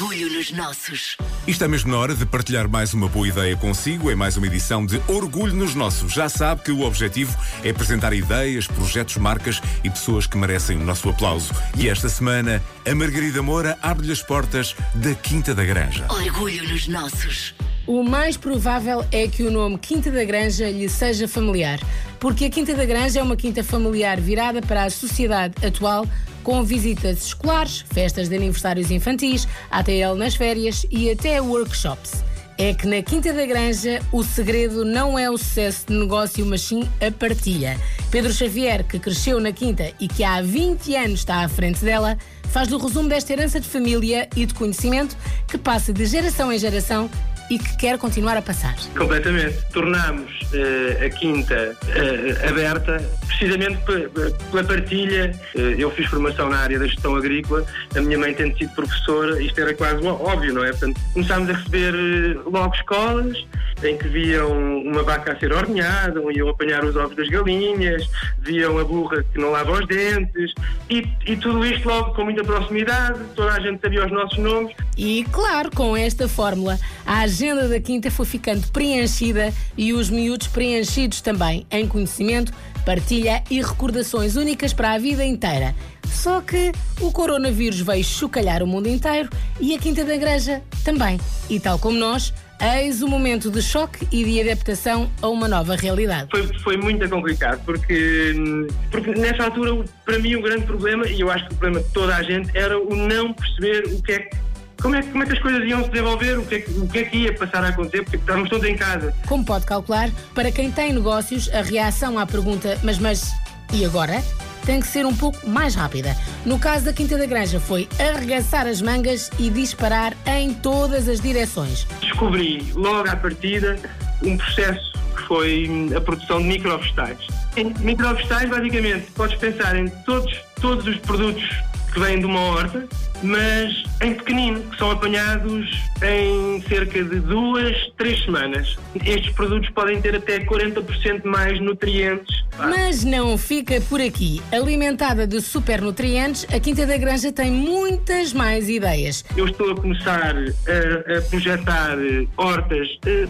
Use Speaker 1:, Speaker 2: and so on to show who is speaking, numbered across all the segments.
Speaker 1: Orgulho nos nossos.
Speaker 2: E está mesmo na hora de partilhar mais uma boa ideia consigo em mais uma edição de Orgulho nos Nossos. Já sabe que o objetivo é apresentar ideias, projetos, marcas e pessoas que merecem o nosso aplauso. E esta semana, a Margarida Moura abre-lhe as portas da Quinta da Granja.
Speaker 1: Orgulho nos nossos.
Speaker 3: O mais provável é que o nome Quinta da Granja lhe seja familiar, porque a Quinta da Granja é uma quinta familiar virada para a sociedade atual, com visitas escolares, festas de aniversários infantis, ATL nas férias e até workshops. É que na Quinta da Granja o segredo não é o sucesso de negócio, mas sim a partilha. Pedro Xavier, que cresceu na Quinta e que há 20 anos está à frente dela, faz do resumo desta herança de família e de conhecimento que passa de geração em geração e que quer continuar a passar.
Speaker 4: Completamente. Tornámos uh, a quinta uh, aberta precisamente pela partilha. Uh, eu fiz formação na área da gestão agrícola, a minha mãe tendo sido professora, isto era quase óbvio, não é? Portanto, começámos a receber logo escolas em que viam uma vaca a ser ordenhada, iam apanhar os ovos das galinhas, viam a burra que não lava os dentes e, e tudo isto logo com muita proximidade, toda a gente sabia os nossos nomes.
Speaker 3: E claro, com esta fórmula, a agenda da Quinta foi ficando preenchida e os miúdos preenchidos também em conhecimento, partilha e recordações únicas para a vida inteira. Só que o coronavírus veio chocalhar o mundo inteiro e a Quinta da Igreja também. E tal como nós, eis o momento de choque e de adaptação a uma nova realidade.
Speaker 4: Foi, foi muito complicado, porque, porque nessa altura, para mim, o grande problema, e eu acho que o problema de toda a gente, era o não perceber o que é que como é, como é que as coisas iam se desenvolver, o que, é, o que é que ia passar a acontecer, porque estávamos todos em casa.
Speaker 3: Como pode calcular, para quem tem negócios, a reação à pergunta mas, mas, e agora? Tem que ser um pouco mais rápida. No caso da Quinta da Granja, foi arregaçar as mangas e disparar em todas as direções.
Speaker 4: Descobri logo à partida um processo que foi a produção de microvegetais. Em microvegetais, basicamente, podes pensar em todos, todos os produtos que vêm de uma horta, mas em pequenino, que são apanhados em cerca de duas, três semanas. Estes produtos podem ter até 40% mais nutrientes.
Speaker 3: Mas não fica por aqui. Alimentada de supernutrientes, a Quinta da Granja tem muitas mais ideias.
Speaker 4: Eu estou a começar a, a projetar hortas, eh,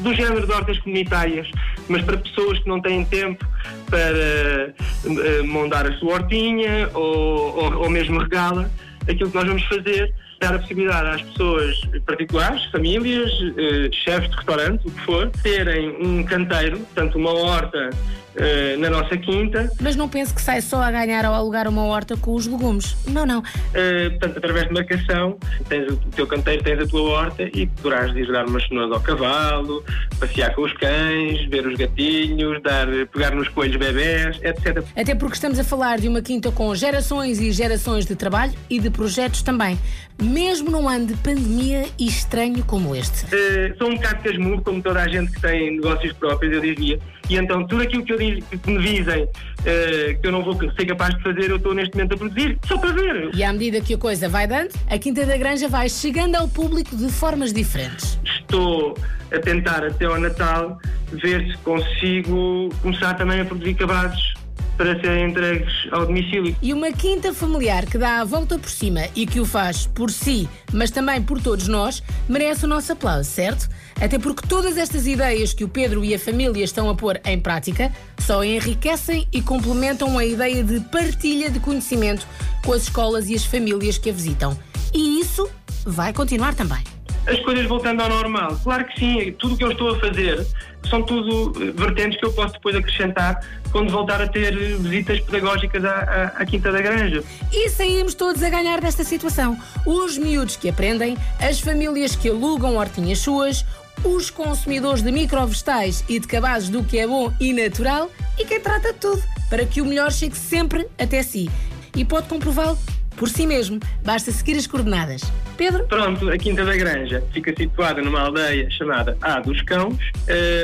Speaker 4: do género de hortas comunitárias, mas para pessoas que não têm tempo para uh, montar a sua hortinha ou, ou, ou mesmo regá-la aquilo que nós vamos fazer dar a possibilidade às pessoas particulares, famílias, uh, chefes de restaurante, o que for, terem um canteiro, portanto uma horta uh, na nossa quinta.
Speaker 3: Mas não pense que sai só a ganhar ao alugar uma horta com os legumes. Não, não.
Speaker 4: Uh, portanto, através de marcação, tens o teu canteiro, tens a tua horta e poderás ir dar umas cenouras ao cavalo, passear com os cães, ver os gatinhos, dar, pegar nos coelhos bebés, etc.
Speaker 3: Até porque estamos a falar de uma quinta com gerações e gerações de trabalho e de projetos também. Mesmo num ano de pandemia e estranho como este.
Speaker 4: Uh, sou um bocado casmurro, como toda a gente que tem negócios próprios, eu diria. E então tudo aquilo que eu digo, que me dizem uh, que eu não vou ser capaz de fazer, eu estou neste momento a produzir, só para ver.
Speaker 3: E à medida que a coisa vai dando, a Quinta da Granja vai chegando ao público de formas diferentes.
Speaker 4: Estou a tentar até ao Natal ver se consigo começar também a produzir cabazes para serem entregues ao domicílio.
Speaker 3: E uma quinta familiar que dá a volta por cima e que o faz por si, mas também por todos nós, merece o nosso aplauso, certo? Até porque todas estas ideias que o Pedro e a família estão a pôr em prática só enriquecem e complementam a ideia de partilha de conhecimento com as escolas e as famílias que a visitam. E isso vai continuar também
Speaker 4: as coisas voltando ao normal. Claro que sim, tudo o que eu estou a fazer são tudo vertentes que eu posso depois acrescentar quando voltar a ter visitas pedagógicas à, à, à, Quinta da Granja.
Speaker 3: E saímos todos a ganhar desta situação. Os miúdos que aprendem, as famílias que alugam hortinhas suas, os consumidores de microvegetais e de cabazes do que é bom e natural e quem trata de tudo, para que o melhor chegue sempre até si. E pode comprová-lo por si mesmo. Basta seguir as coordenadas. Pedro?
Speaker 4: Pronto, a Quinta da Granja fica situada numa aldeia chamada A dos Cãos,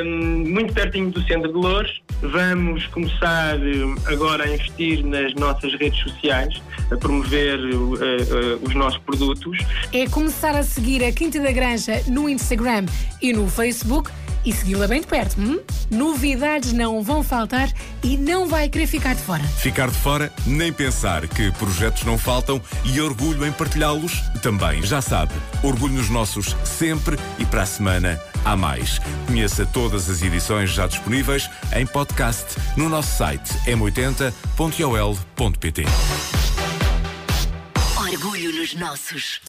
Speaker 4: um, muito pertinho do centro de Louros. Vamos começar hum, agora a investir nas nossas redes sociais, a promover uh, uh, os nossos produtos.
Speaker 3: É começar a seguir a Quinta da Granja no Instagram e no Facebook e segui-la bem de perto. Hum? Novidades não vão faltar e não vai querer ficar de fora.
Speaker 2: Ficar de fora, nem pensar que projetos não faltam e orgulho em partilhá-los também. Já sabe, orgulho nos nossos sempre e para a semana há mais. Conheça todas as edições já disponíveis em podcast no nosso site m80.ol.pt.
Speaker 1: Orgulho nos nossos.